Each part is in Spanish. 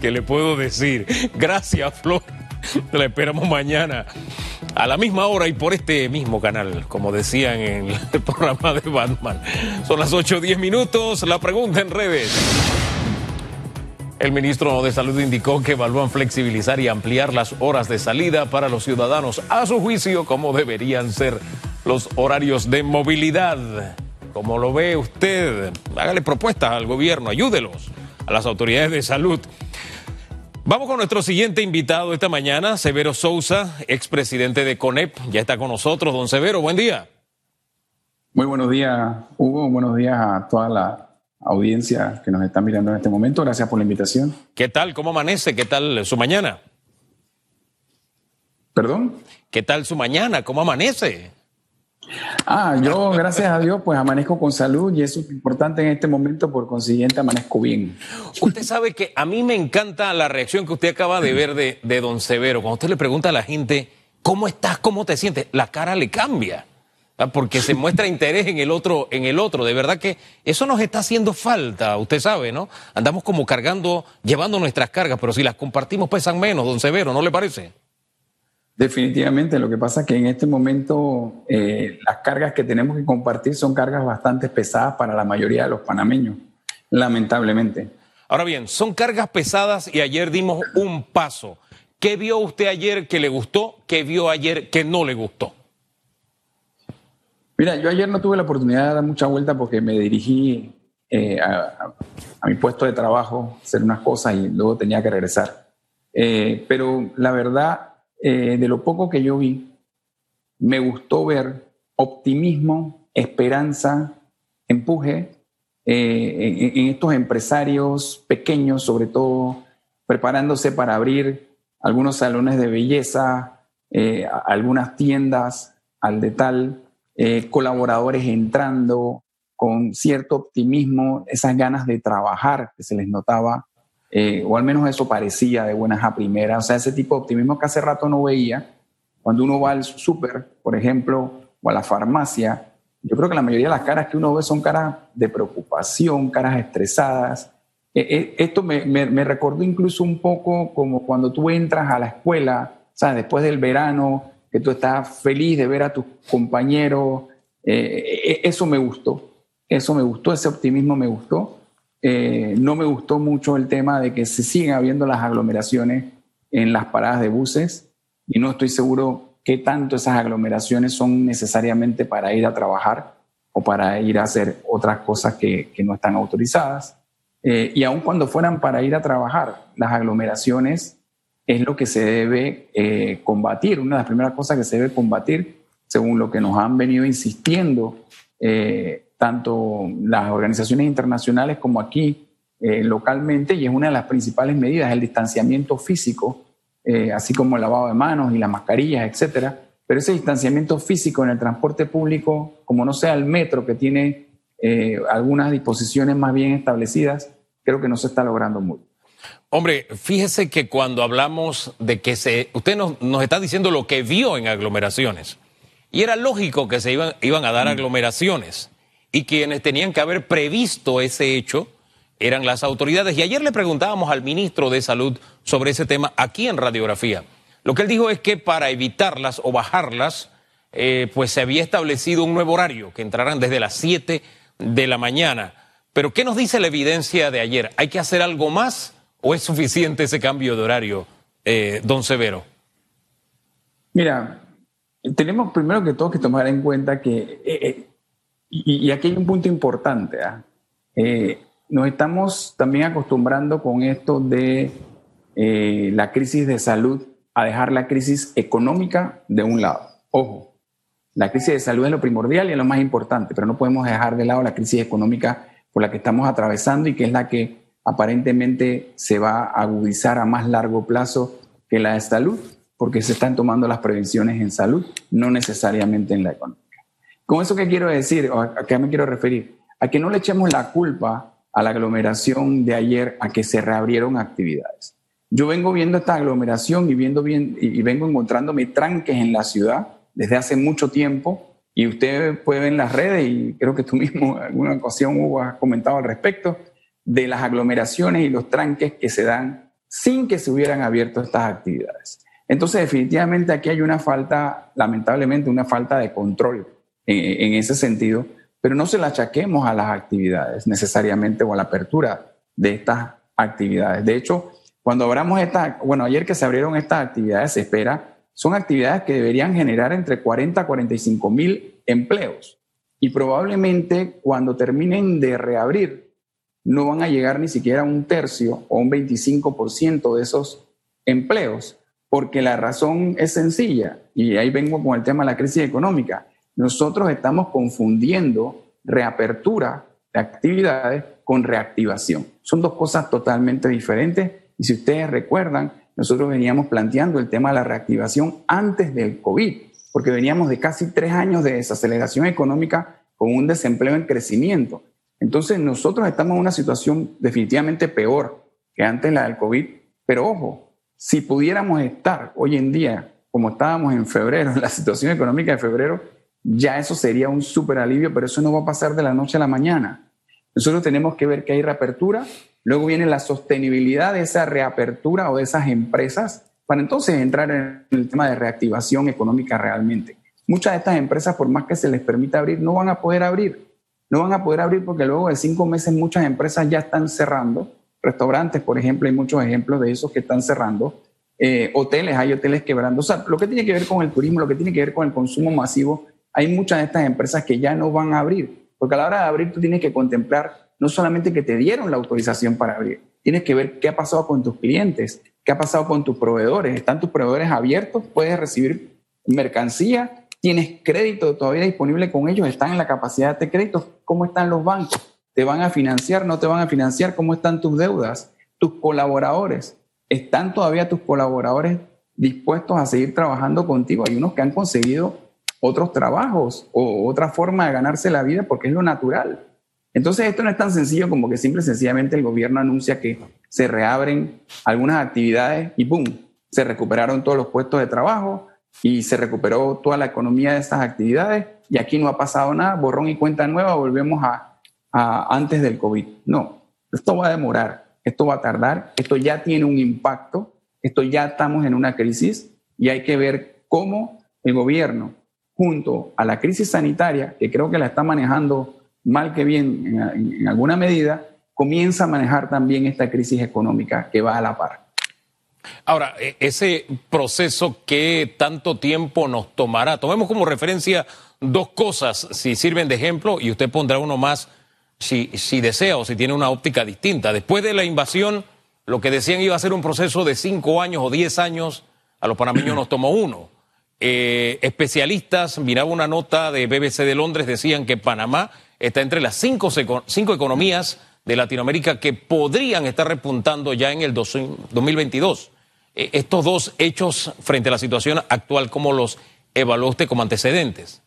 que le puedo decir. Gracias, Flor. La esperamos mañana a la misma hora y por este mismo canal, como decían en el programa de Batman. Son las 8 o 10 minutos. La pregunta en redes. El ministro de Salud indicó que evalúan flexibilizar y ampliar las horas de salida para los ciudadanos a su juicio como deberían ser los horarios de movilidad. Como lo ve usted, hágale propuestas al gobierno, ayúdelos a las autoridades de salud. Vamos con nuestro siguiente invitado esta mañana, Severo Sousa, expresidente de CONEP. Ya está con nosotros, don Severo, buen día. Muy buenos días, Hugo. Buenos días a toda la audiencia que nos está mirando en este momento. Gracias por la invitación. ¿Qué tal? ¿Cómo amanece? ¿Qué tal su mañana? ¿Perdón? ¿Qué tal su mañana? ¿Cómo amanece? Ah, yo, gracias a Dios, pues amanezco con salud y eso es importante en este momento, por consiguiente amanezco bien. Usted sabe que a mí me encanta la reacción que usted acaba de ver de, de don Severo. Cuando usted le pregunta a la gente, ¿cómo estás? ¿Cómo te sientes? La cara le cambia porque se muestra interés en el otro, en el otro. De verdad que eso nos está haciendo falta, usted sabe, ¿no? Andamos como cargando, llevando nuestras cargas, pero si las compartimos pesan menos, don Severo, ¿no le parece? Definitivamente, lo que pasa es que en este momento eh, las cargas que tenemos que compartir son cargas bastante pesadas para la mayoría de los panameños, lamentablemente. Ahora bien, son cargas pesadas y ayer dimos un paso. ¿Qué vio usted ayer que le gustó? ¿Qué vio ayer que no le gustó? Mira, yo ayer no tuve la oportunidad de dar mucha vuelta porque me dirigí eh, a, mi puesto de trabajo, hacer unas cosas y luego tenía que regresar. Eh, pero la verdad, eh, de lo poco que yo vi, me gustó ver optimismo, esperanza, empuje en, en, estos empresarios pequeños, sobre todo preparándose para abrir algunos salones de belleza, algunas tiendas al de tal eh, colaboradores entrando con cierto optimismo, esas ganas de trabajar que se les notaba, eh, o al menos eso parecía de buenas a primeras, o sea, ese tipo de optimismo que hace rato no veía. Cuando uno va al súper, por ejemplo, o a la farmacia, yo creo que la mayoría de las caras que uno ve son caras de preocupación, caras estresadas. Eh, esto me, me, recordó incluso un poco como cuando tú entras a la escuela, sea, después del verano, que tú estás feliz de ver a tus compañeros. Eh, eh, eso me gustó, eso me gustó, ese optimismo me gustó. Eh, no me gustó mucho el tema de que se siguen habiendo las aglomeraciones en las paradas de buses y no estoy seguro qué tanto esas aglomeraciones son necesariamente para ir a trabajar o para ir a hacer otras cosas que, no están autorizadas. y aun cuando fueran para ir a trabajar, las aglomeraciones es lo que se debe eh, combatir, una de las primeras cosas que se debe combatir, según lo que nos han venido insistiendo eh, tanto las organizaciones internacionales como aquí eh, localmente, y es una de las principales medidas, el distanciamiento físico, así como el lavado de manos y las mascarillas, etcétera. Pero ese distanciamiento físico en el transporte público, como no sea el metro que tiene algunas disposiciones más bien establecidas, creo que no se está logrando mucho. Hombre, fíjese que cuando hablamos de que se. Usted nos, nos, está diciendo lo que vio en aglomeraciones. Y era lógico que se iban, iban a dar mm. aglomeraciones. Y quienes tenían que haber previsto ese hecho eran las autoridades. Y ayer le preguntábamos al ministro de Salud sobre ese tema aquí en Radiografía. Lo que él dijo es que para evitarlas o bajarlas, eh, pues se había establecido un nuevo horario, que entraran desde las 7 de la mañana. Pero ¿qué nos dice la evidencia de ayer? ¿Hay que hacer algo más? ¿O es suficiente ese cambio de horario, eh, don Severo? Mira, tenemos primero que todo que tomar en cuenta que, eh, eh, y, aquí hay un punto importante, ¿ah? nos estamos también acostumbrando con esto de la crisis de salud a dejar la crisis económica de un lado. Ojo, la crisis de salud es lo primordial y es lo más importante, pero no podemos dejar de lado la crisis económica por la que estamos atravesando y que es la que aparentemente se va a agudizar a más largo plazo que la de salud, porque se están tomando las prevenciones en salud, no necesariamente en la económica. ¿Con eso qué quiero decir? ¿A qué me quiero referir? A que no le echemos la culpa a la aglomeración de ayer a que se reabrieron actividades. Yo vengo viendo esta aglomeración y, viendo bien, y vengo encontrándome tranques en la ciudad desde hace mucho tiempo y usted puede ver en las redes y creo que tú mismo en alguna ocasión Hugo has comentado al respecto de las aglomeraciones y los tranques que se dan sin que se hubieran abierto estas actividades. Entonces, definitivamente aquí hay una falta, lamentablemente, una falta de control en, ese sentido, pero no se la achaquemos a las actividades necesariamente o a la apertura de estas actividades. De hecho, cuando abramos esta, bueno, ayer que se abrieron estas actividades, se espera, son actividades que deberían generar entre 40 a 45 mil empleos. Y probablemente cuando terminen de reabrir, no van a llegar ni siquiera a un tercio o un 25% de esos empleos, porque la razón es sencilla, y ahí vengo con el tema de la crisis económica. Nosotros estamos confundiendo reapertura de actividades con reactivación. Son dos cosas totalmente diferentes y si ustedes recuerdan, nosotros veníamos planteando el tema de la reactivación antes del COVID, porque veníamos de casi tres años de desaceleración económica con un desempleo en crecimiento. Entonces nosotros estamos en una situación definitivamente peor que antes la del COVID, pero ojo, si pudiéramos estar hoy en día como estábamos en febrero, en la situación económica de febrero, ya eso sería un súper alivio, pero eso no va a pasar de la noche a la mañana. Nosotros tenemos que ver que hay reapertura, luego viene la sostenibilidad de esa reapertura o de esas empresas, para entonces entrar en el tema de reactivación económica realmente. Muchas de estas empresas, por más que se les permita abrir, no van a poder abrir. No van a poder abrir porque luego de cinco meses muchas empresas ya están cerrando. Restaurantes, por ejemplo, hay muchos ejemplos de esos que están cerrando. Eh, hoteles, hay hoteles quebrando. O sea, lo que tiene que ver con el turismo, lo que tiene que ver con el consumo masivo, hay muchas de estas empresas que ya no van a abrir. Porque a la hora de abrir tú tienes que contemplar no solamente que te dieron la autorización para abrir, tienes que ver qué ha pasado con tus clientes, qué ha pasado con tus proveedores. ¿Están tus proveedores abiertos? ¿Puedes recibir mercancía? ¿Tienes crédito todavía disponible con ellos? ¿Están en la capacidad de crédito? ¿Cómo están los bancos? ¿Te van a financiar? ¿No te van a financiar? ¿Cómo están tus deudas? ¿Tus colaboradores? ¿Están todavía tus colaboradores dispuestos a seguir trabajando contigo? Hay unos que han conseguido otros trabajos o otra forma de ganarse la vida porque es lo natural. Entonces esto no es tan sencillo como que simple sencillamente el gobierno anuncia que se reabren algunas actividades y ¡pum! Se recuperaron todos los puestos de trabajo y se recuperó toda la economía de estas actividades y aquí no ha pasado nada, borrón y cuenta nueva, volvemos a, a antes del COVID. No, esto va a demorar, esto va a tardar, esto ya tiene un impacto, esto ya estamos en una crisis y hay que ver cómo el gobierno, junto a la crisis sanitaria, que creo que la está manejando mal que bien en, alguna medida, comienza a manejar también esta crisis económica que va a la par. Ahora, e, ese proceso que tanto tiempo nos tomará, tomemos como referencia dos cosas, si sirven de ejemplo, y usted pondrá uno más si, si desea o si tiene una óptica distinta. Después de la invasión, lo que decían iba a ser un proceso de cinco años o diez años, a los panameños nos tomó uno. Eh, especialistas, miraba una nota de BBC de Londres, decían que Panamá está entre las cinco, cinco economías de Latinoamérica que podrían estar repuntando ya en el 2022. Eh, estos dos hechos frente a la situación actual, ¿cómo los evaluó usted como antecedentes?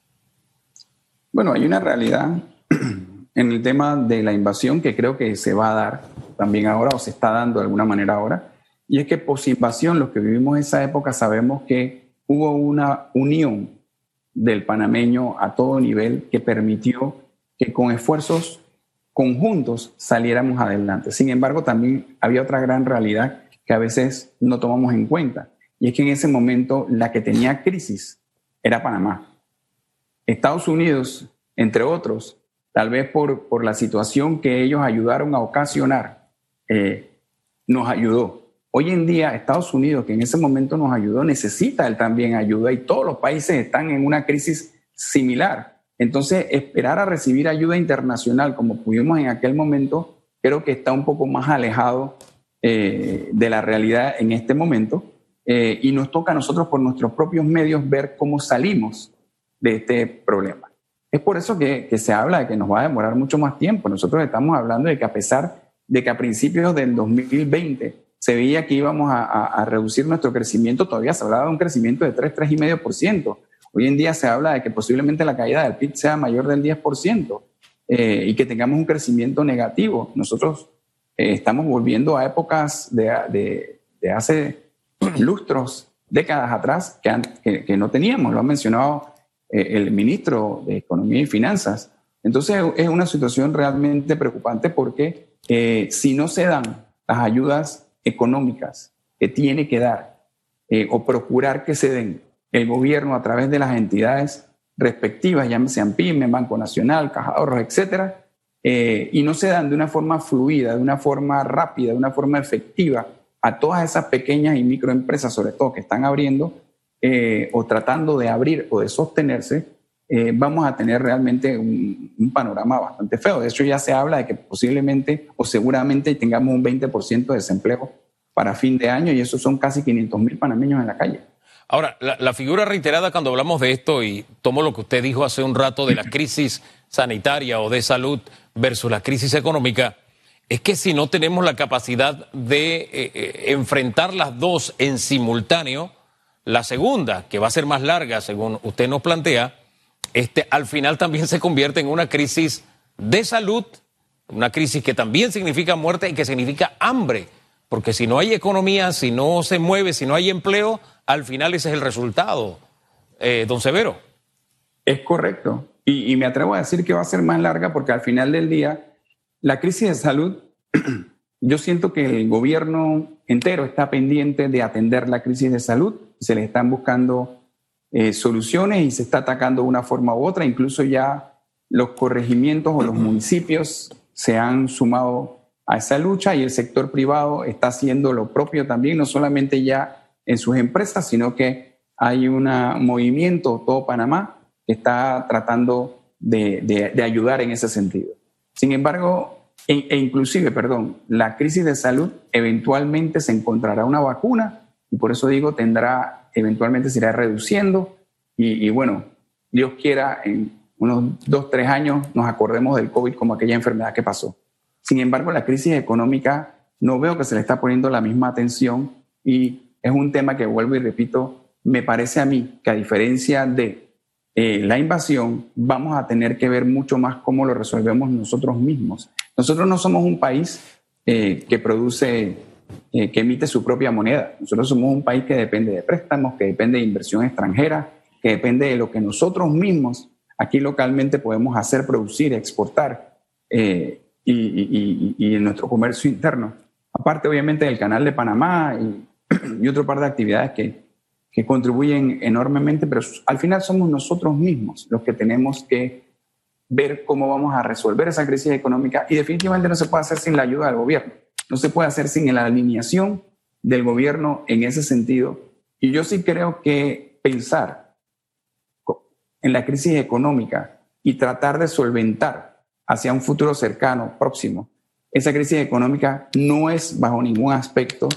Bueno, hay una realidad en el tema de la invasión que creo que se va a dar también ahora o se está dando de alguna manera ahora. Y es que post-invasión, los que vivimos esa época sabemos que hubo una unión del panameño a todo nivel que permitió que con esfuerzos conjuntos saliéramos adelante. Sin embargo, también había otra gran realidad que a veces no tomamos en cuenta, y es que en ese momento la que tenía crisis era Panamá. Estados Unidos, entre otros, tal vez por, por la situación que ellos ayudaron a ocasionar, eh, nos ayudó. Hoy en día Estados Unidos, que en ese momento nos ayudó, necesita él también ayuda y todos los países están en una crisis similar. Entonces, esperar a recibir ayuda internacional como pudimos en aquel momento, creo que está un poco más alejado eh, de la realidad en este momento eh, y nos toca a nosotros por nuestros propios medios ver cómo salimos de este problema. Es por eso que, se habla de que nos va a demorar mucho más tiempo. Nosotros estamos hablando de que a pesar de que a principios del 2020 se veía que íbamos a, reducir nuestro crecimiento, todavía se hablaba de un crecimiento de 3, 3,5%. Hoy en día se habla de que posiblemente la caída del PIB sea mayor del 10% eh, y que tengamos un crecimiento negativo. Nosotros eh, estamos volviendo a épocas de, hace lustros, décadas atrás, que, que, no teníamos. Lo ha mencionado eh, el ministro de Economía y Finanzas. Entonces es una situación realmente preocupante porque eh, si no se dan las ayudas económicas que tiene que dar eh, o procurar que se den el gobierno a través de las entidades respectivas, llámese PYME, Banco Nacional, Caja Ahorros, etcétera, eh, y no se dan de una forma fluida, de una forma rápida, de una forma efectiva a todas esas pequeñas y microempresas, sobre todo que están abriendo o tratando de abrir o de sostenerse, eh, vamos a tener realmente un, panorama bastante feo. De hecho, ya se habla de que posiblemente o seguramente tengamos un 20% de desempleo para fin de año y eso son casi 500 mil panameños en la calle. Ahora, la, figura reiterada cuando hablamos de esto, y tomo lo que usted dijo hace un rato de la crisis sanitaria o de salud versus la crisis económica, es que si no tenemos la capacidad de eh, eh, enfrentar las dos en simultáneo, la segunda, que va a ser más larga, según usted nos plantea, este, al final también se convierte en una crisis de salud, una crisis que también significa muerte y que significa hambre, porque si no hay economía, si no se mueve, si no hay empleo, al final ese es el resultado, eh, don Severo. Es correcto, y, me atrevo a decir que va a ser más larga porque al final del día, la crisis de salud, yo siento que el gobierno entero está pendiente de atender la crisis de salud, se le están buscando eh, soluciones y se está atacando de una forma u otra. Incluso ya los corregimientos o los municipios se han sumado a esa lucha y el sector privado está haciendo lo propio también, no solamente ya en sus empresas, sino que hay un movimiento, todo Panamá, que está tratando de, ayudar en ese sentido. Sin embargo, e, e, inclusive, perdón, la crisis de salud eventualmente se encontrará una vacuna y por eso digo, tendrá eventualmente se irá reduciendo y, bueno, Dios quiera, en unos dos, tres años nos acordemos del COVID como aquella enfermedad que pasó. Sin embargo, la crisis económica no veo que se le está poniendo la misma atención y es un tema que vuelvo y repito, me parece a mí que a diferencia de eh, la invasión, vamos a tener que ver mucho más cómo lo resolvemos nosotros mismos. Nosotros no somos un país eh, que produce eh, que emite su propia moneda. Nosotros somos un país que depende de préstamos, que depende de inversión extranjera, que depende de lo que nosotros mismos aquí localmente podemos hacer, producir, exportar eh, y, en nuestro comercio interno. Aparte, obviamente, del canal de Panamá y, otro par de actividades que, que contribuyen enormemente, pero al final somos nosotros mismos los que tenemos que ver cómo vamos a resolver esa crisis económica y definitivamente no se puede hacer sin la ayuda del gobierno no se puede hacer sin la alineación del gobierno en ese sentido. Y yo sí creo que pensar en la crisis económica y tratar de solventar hacia un futuro cercano, próximo, esa crisis económica no es bajo ningún aspecto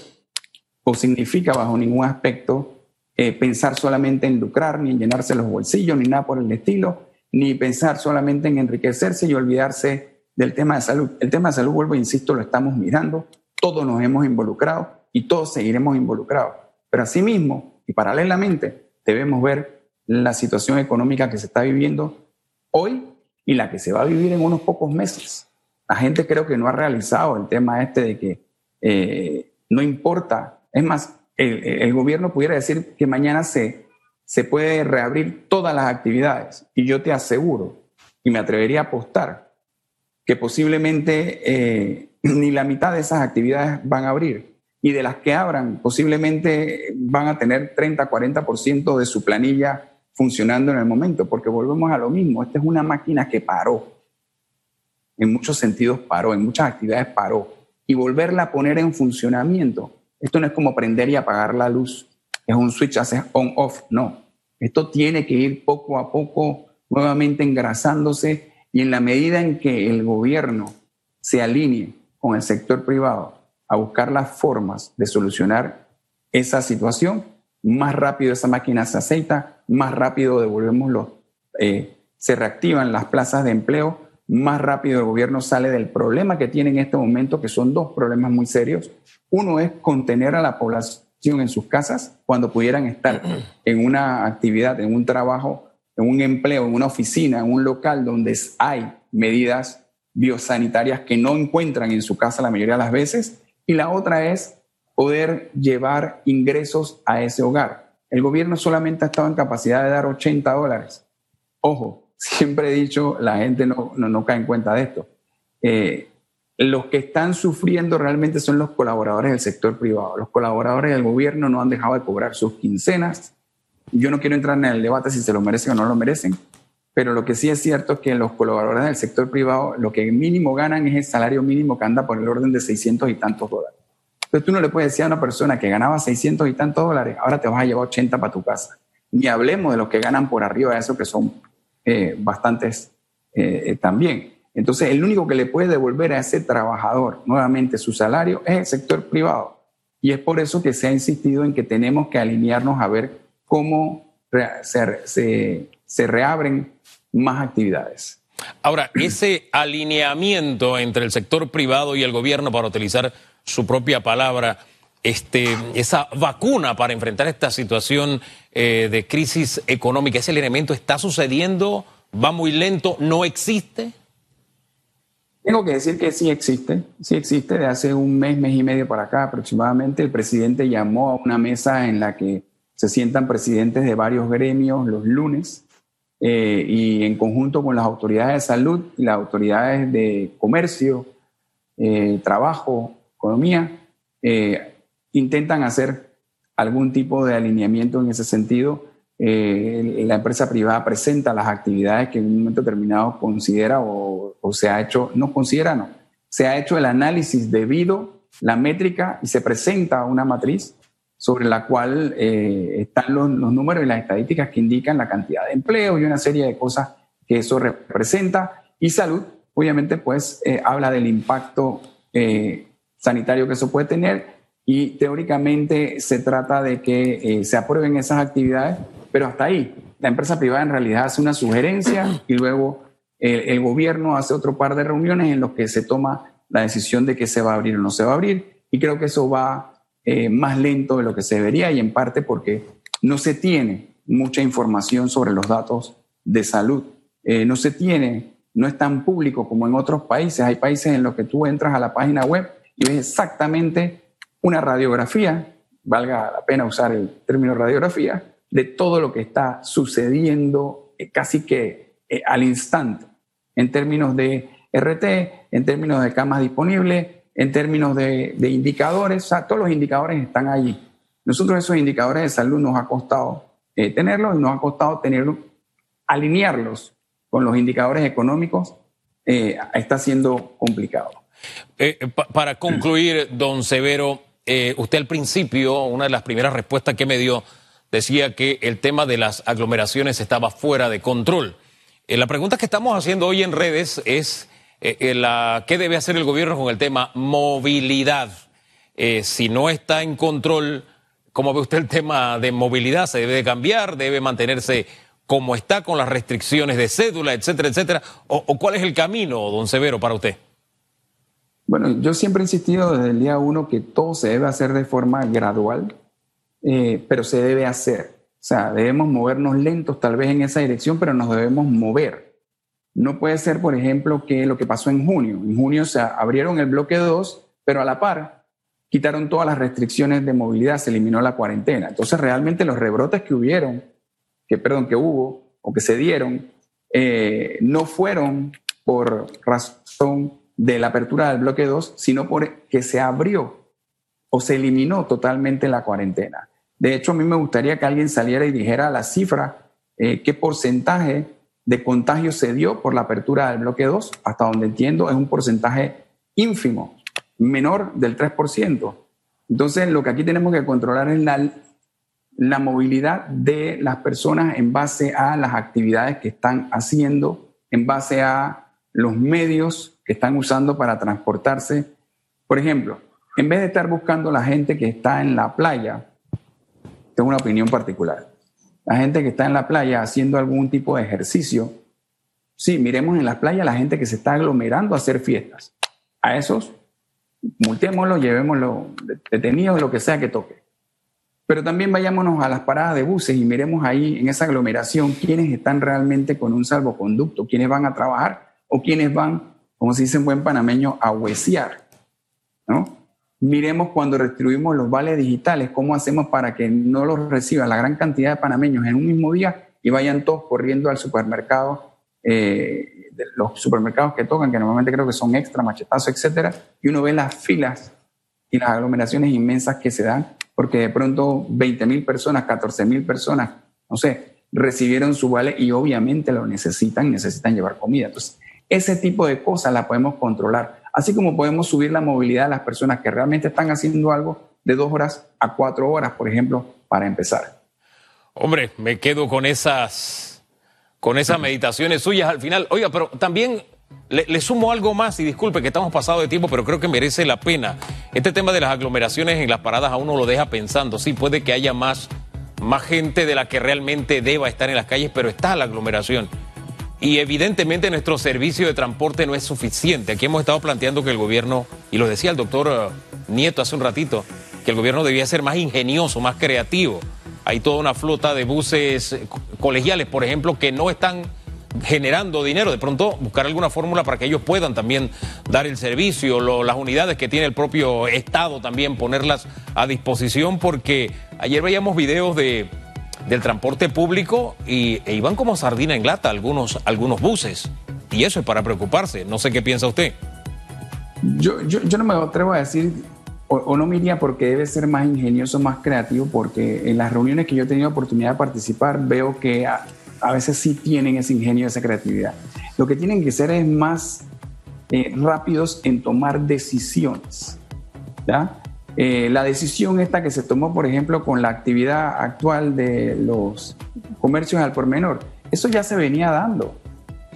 o significa bajo ningún aspecto eh, pensar solamente en lucrar, ni en llenarse los bolsillos, ni nada por el estilo, ni pensar solamente en enriquecerse y olvidarse del tema de salud. El tema de salud, vuelvo insisto, lo estamos mirando, todos nos hemos involucrado y todos seguiremos involucrados. Pero asimismo y paralelamente debemos ver la situación económica que se está viviendo hoy y la que se va a vivir en unos pocos meses. La gente creo que no ha realizado el tema este de que eh, no importa. Es más, el, el, gobierno pudiera decir que mañana se, se puede reabrir todas las actividades. Y yo te aseguro, y me atrevería a apostar, que posiblemente eh, ni la mitad de esas actividades van a abrir. Y de las que abran, posiblemente van a tener 30, 40% de su planilla funcionando en el momento, porque volvemos a lo mismo. Esta es una máquina que paró. En muchos sentidos paró, en muchas actividades paró. Y volverla a poner en funcionamiento. Esto no es como prender y apagar la luz. Es un switch, hace on-off. No. Esto tiene que ir poco a poco nuevamente engrasándose y en la medida en que el gobierno se alinee con el sector privado a buscar las formas de solucionar esa situación, más rápido esa máquina se aceita, más rápido devolvemos los, eh, se reactivan las plazas de empleo, más rápido el gobierno sale del problema que tiene en este momento, que son dos problemas muy serios. Uno es contener a la población en sus casas cuando pudieran estar en una actividad, en un trabajo en un empleo, en una oficina, en un local donde hay medidas biosanitarias que no encuentran en su casa la mayoría de las veces. Y la otra es poder llevar ingresos a ese hogar. El gobierno solamente ha estado en capacidad de dar 80 dólares. Ojo, siempre he dicho, la gente no, no, cae en cuenta de esto. Eh, los que están sufriendo realmente son los colaboradores del sector privado. Los colaboradores del gobierno no han dejado de cobrar sus quincenas. Yo no quiero entrar en el debate si se lo merecen o no lo merecen, pero lo que sí es cierto es que los colaboradores del sector privado lo que mínimo ganan es el salario mínimo que anda por el orden de 600 y tantos dólares. Entonces tú no le puedes decir a una persona que ganaba 600 y tantos dólares, ahora te vas a llevar 80 para tu casa. Ni hablemos de los que ganan por arriba de eso, que son eh, bastantes eh, también. Entonces, el único que le puede devolver a ese trabajador nuevamente su salario es el sector privado. Y es por eso que se ha insistido en que tenemos que alinearnos a ver cómo se, se, reabren más actividades. Ahora, ese alineamiento entre el sector privado y el gobierno, para utilizar su propia palabra, este, esa vacuna para enfrentar esta situación eh, de crisis económica, ese elemento está sucediendo, va muy lento, no existe. Tengo que decir que sí existe, sí existe. De hace un mes, mes y medio para acá aproximadamente, el presidente llamó a una mesa en la que se sientan presidentes de varios gremios los lunes eh, y en conjunto con las autoridades de salud y las autoridades de comercio, eh, trabajo, economía, eh, intentan hacer algún tipo de alineamiento en ese sentido. La empresa privada presenta las actividades que en un momento determinado considera o, se ha hecho, no considera, no, se ha hecho el análisis debido, la métrica y se presenta una matriz sobre la cual eh, están los, números y las estadísticas que indican la cantidad de empleo y una serie de cosas que eso representa. Y salud, obviamente, pues eh, habla del impacto sanitario que eso puede tener y teóricamente se trata de que se aprueben esas actividades pero hasta ahí. La empresa privada en realidad hace una sugerencia y luego el, gobierno hace otro par de reuniones en los que se toma la decisión de que se va a abrir o no se va a abrir. Y creo que eso va eh, más lento de lo que se debería y en parte porque no se tiene mucha información sobre los datos de salud. Eh, no se tiene, no es tan público como en otros países. Hay países en los que tú entras a la página web y ves exactamente una radiografía, valga la pena usar el término radiografía, de todo lo que está sucediendo eh, casi que al instante, en términos de RT, en términos de camas disponibles, en términos de, indicadores, todos los indicadores están allí. Nosotros esos indicadores de salud nos ha costado eh, tenerlos y nos ha costado tener, alinearlos con los indicadores económicos, está siendo complicado. para concluir, don Severo, usted al principio, una de las primeras respuestas que me dio, decía que el tema de las aglomeraciones estaba fuera de control. Eh, la pregunta que estamos haciendo hoy en redes es eh, eh, qué debe hacer el gobierno con el tema movilidad. si no está en control, ¿cómo ve usted el tema de movilidad? ¿Se debe de cambiar? ¿Debe mantenerse como está con las restricciones de cédula, etcétera, etcétera? ¿O, cuál es el camino, don Severo, para usted? Bueno, yo siempre he insistido desde el día uno que todo se debe hacer de forma gradual eh, pero se debe hacer. O sea, debemos movernos lentos tal vez en esa dirección, pero nos debemos mover. No puede ser, por ejemplo, que lo que pasó en junio. En junio se abrieron el bloque 2, pero a la par quitaron todas las restricciones de movilidad, se eliminó la cuarentena. Entonces, realmente los rebrotes que hubieron, que perdón, que hubo o que se dieron, eh, no fueron por razón de la apertura del bloque 2, sino porque se abrió o se eliminó totalmente la cuarentena. De hecho, a mí me gustaría que alguien saliera y dijera la cifra, eh, qué porcentaje de contagio se dio por la apertura del bloque 2. Hasta donde entiendo, es un porcentaje ínfimo, menor del 3%. Entonces, lo que aquí tenemos que controlar es la, la movilidad de las personas en base a las actividades que están haciendo, en base a los medios que están usando para transportarse. Por ejemplo, en vez de estar buscando la gente que está en la playa, tengo una opinión particular. La gente que está en la playa haciendo algún tipo de ejercicio, sí, miremos en las playas la gente que se está aglomerando a hacer fiestas. A esos, multémoslo, llevémoslo detenidos, lo que sea que toque. Pero también vayámonos a las paradas de buses y miremos ahí en esa aglomeración quiénes están realmente con un salvoconducto, quiénes van a trabajar o quiénes van, como se dice en buen panameño, a huesear. ¿no? Miremos cuando distribuimos los vales digitales, cómo hacemos para que no los reciban la gran cantidad de panameños en un mismo día y vayan todos corriendo al supermercado eh, los supermercados que tocan, que normalmente creo que son extra, machetazo, etcétera, y uno ve las filas y las aglomeraciones inmensas que se dan, porque de pronto 20 mil personas, 14 mil personas, no sé, recibieron su vale y obviamente lo necesitan, necesitan llevar comida. Entonces, ese tipo de cosas las podemos controlar, así como podemos subir la movilidad de las personas que realmente están haciendo algo de dos horas a cuatro horas, por ejemplo, para empezar. Hombre, me quedo con esas, con esas meditaciones suyas al final. Oiga, pero también le, sumo algo más y disculpe que estamos pasados de tiempo, pero creo que merece la pena. Este tema de las aglomeraciones en las paradas a uno lo deja pensando. Sí, puede que haya más, más gente de la que realmente deba estar en las calles, pero está la aglomeración. Y evidentemente nuestro servicio de transporte no es suficiente. Aquí hemos estado planteando que el gobierno, y lo decía el doctor eh, Nieto hace un ratito, que el gobierno debía ser más ingenioso, más creativo. Hay toda una flota de buses colegiales, por ejemplo, que no están generando dinero. De pronto buscar alguna fórmula para que ellos puedan también dar el servicio, las unidades que tiene el propio Estado también ponerlas a disposición, porque ayer veíamos videos de, del transporte público y, e iban como sardina en lata algunos, algunos buses. Y eso es para preocuparse. No sé qué piensa usted. Yo, yo, no me atrevo a decir o, no me iría porque debe ser más ingenioso, más creativo, porque en las reuniones que yo he tenido oportunidad de participar veo que a, veces sí tienen ese ingenio, esa creatividad. Lo que tienen que ser es más eh, rápidos en tomar decisiones. Eh, la decisión esta que se tomó, por ejemplo, con la actividad actual de los comercios al por menor, eso ya se venía dando.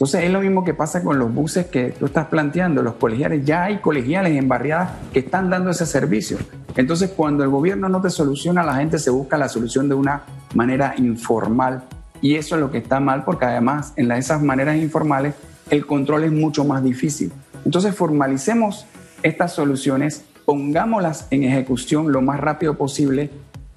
Entonces es lo mismo que pasa con los buses que tú estás planteando, los colegiales. Ya hay colegiales en barriadas que están dando ese servicio. Entonces cuando el gobierno no te soluciona, la gente se busca la solución de una manera informal. Y eso es lo que está mal porque además en esas maneras informales el control es mucho más difícil. Entonces formalicemos estas soluciones, pongámoslas en ejecución lo más rápido posible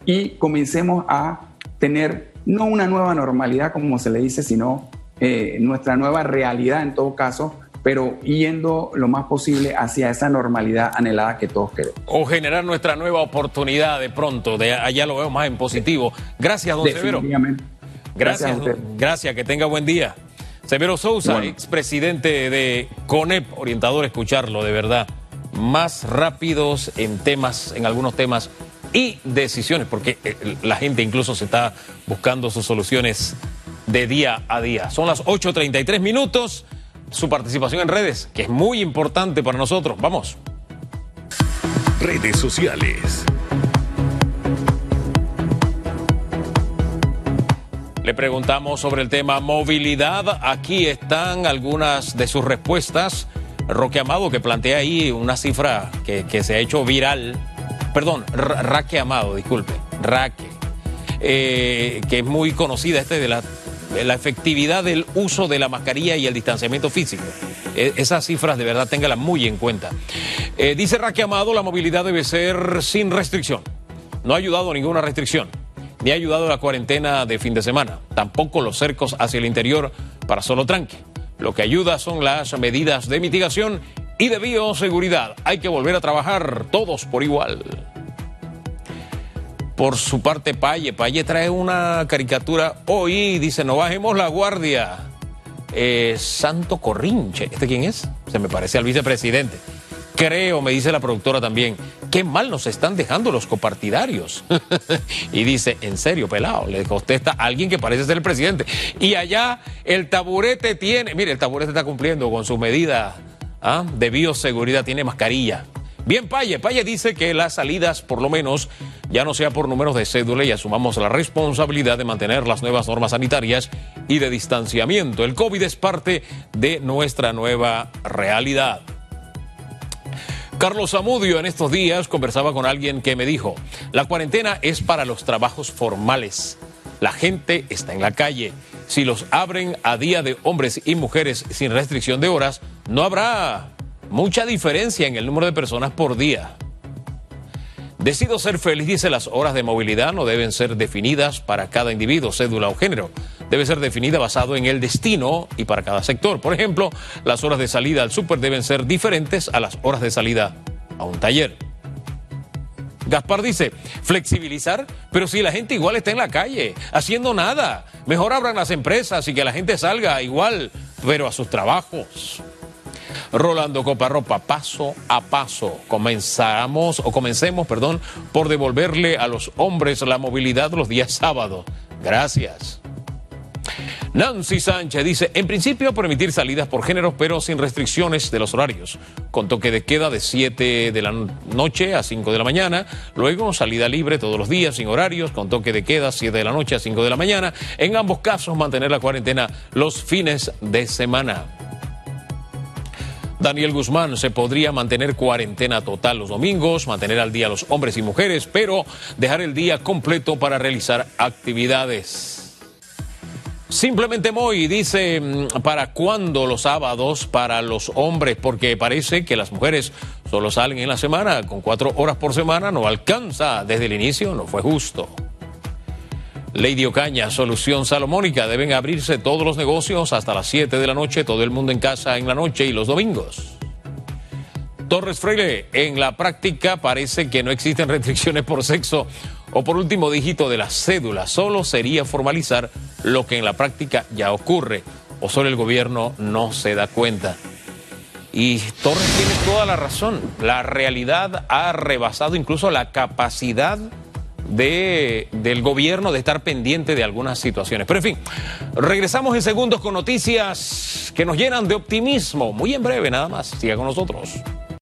y comencemos a tener no una nueva normalidad como se le dice, sino eh, nuestra nueva realidad en todo caso, pero yendo lo más posible hacia esa normalidad anhelada que todos queremos. O generar nuestra nueva oportunidad de pronto, de allá lo veo más en positivo. Gracias, don Severo. Gracias, gracias, gracias, que tenga buen día. Severo Sousa, expresidente de CONEP, orientador, escucharlo, de verdad. Más rápidos en temas, en algunos temas y decisiones, porque eh, la gente incluso se está buscando sus soluciones de día a día. Son las 8.33 minutos. Su participación en redes, que es muy importante para nosotros. Vamos. Redes sociales. Le preguntamos sobre el tema movilidad. Aquí están algunas de sus respuestas. Roque Amado, que plantea ahí una cifra que, se ha hecho viral. Perdón, Raque Amado, disculpe. Raque. Eh, que es muy conocida este de la la efectividad del uso de la mascarilla y el distanciamiento físico. E, esas cifras de verdad téngalas muy en cuenta. Eh, dice Raque Amado, la movilidad debe ser sin restricción. No ha ayudado ninguna restricción, ni ha ayudado la cuarentena de fin de semana, tampoco los cercos hacia el interior para solo tranque. Lo que ayuda son las medidas de mitigación y de bioseguridad. Hay que volver a trabajar todos por igual. Por su parte, Paye. Paye trae una caricatura hoy. Dice, no bajemos la guardia. Eh, Santo Corrinche. ¿Este quién es? Se me parece al vicepresidente. Creo, me dice la productora también, qué mal nos están dejando los copartidarios. y dice, en serio, pelado, le contesta a alguien que parece ser el presidente. Y allá el taburete tiene, mire, el taburete está cumpliendo con su medida ¿ah? de bioseguridad, tiene mascarilla. Bien, Paye. Paye dice que las salidas, por lo menos, ya no sea por números de cédula y asumamos la responsabilidad de mantener las nuevas normas sanitarias y de distanciamiento. El COVID es parte de nuestra nueva realidad. Carlos Zamudio en estos días conversaba con alguien que me dijo, la cuarentena es para los trabajos formales. La gente está en la calle. Si los abren a día de hombres y mujeres sin restricción de horas, no habrá mucha diferencia en el número de personas por día. Decido ser feliz, dice, las horas de movilidad no deben ser definidas para cada individuo, cédula o género. Debe ser definida basado en el destino y para cada sector. Por ejemplo, las horas de salida al súper deben ser diferentes a las horas de salida a un taller. Gaspar dice, flexibilizar, pero si la gente igual está en la calle, haciendo nada, mejor abran las empresas y que la gente salga igual pero a sus trabajos. Rolando Coparropa, paso a paso, comenzamos o comencemos, perdón, por devolverle a los hombres la movilidad los días sábados. Gracias. Nancy Sánchez dice, en principio permitir salidas por género, pero sin restricciones de los horarios, con toque de queda de 7 de la noche a 5 de la mañana, luego salida libre todos los días sin horarios, con toque de queda 7 de la noche a 5 de la mañana, en ambos casos mantener la cuarentena los fines de semana. Daniel Guzmán se podría mantener cuarentena total los domingos, mantener al día a los hombres y mujeres, pero dejar el día completo para realizar actividades. Simplemente Moy dice, mm, ¿para cuándo los sábados para los hombres? Porque parece que las mujeres solo salen en la semana, con cuatro horas por semana, no alcanza. Desde el inicio no fue justo. Lady Ocaña, solución salomónica, deben abrirse todos los negocios hasta las 7 de la noche, todo el mundo en casa en la noche y los domingos. Torres Freire, en la práctica parece que no existen restricciones por sexo o por último dígito de la cédula, solo sería formalizar lo que en la práctica ya ocurre o solo el gobierno no se da cuenta. Y Torres tiene toda la razón, la realidad ha rebasado incluso la capacidad de, del gobierno de estar pendiente de algunas situaciones. Pero en fin, regresamos en segundos con noticias que nos llenan de optimismo. Muy en breve, nada más. Siga con nosotros.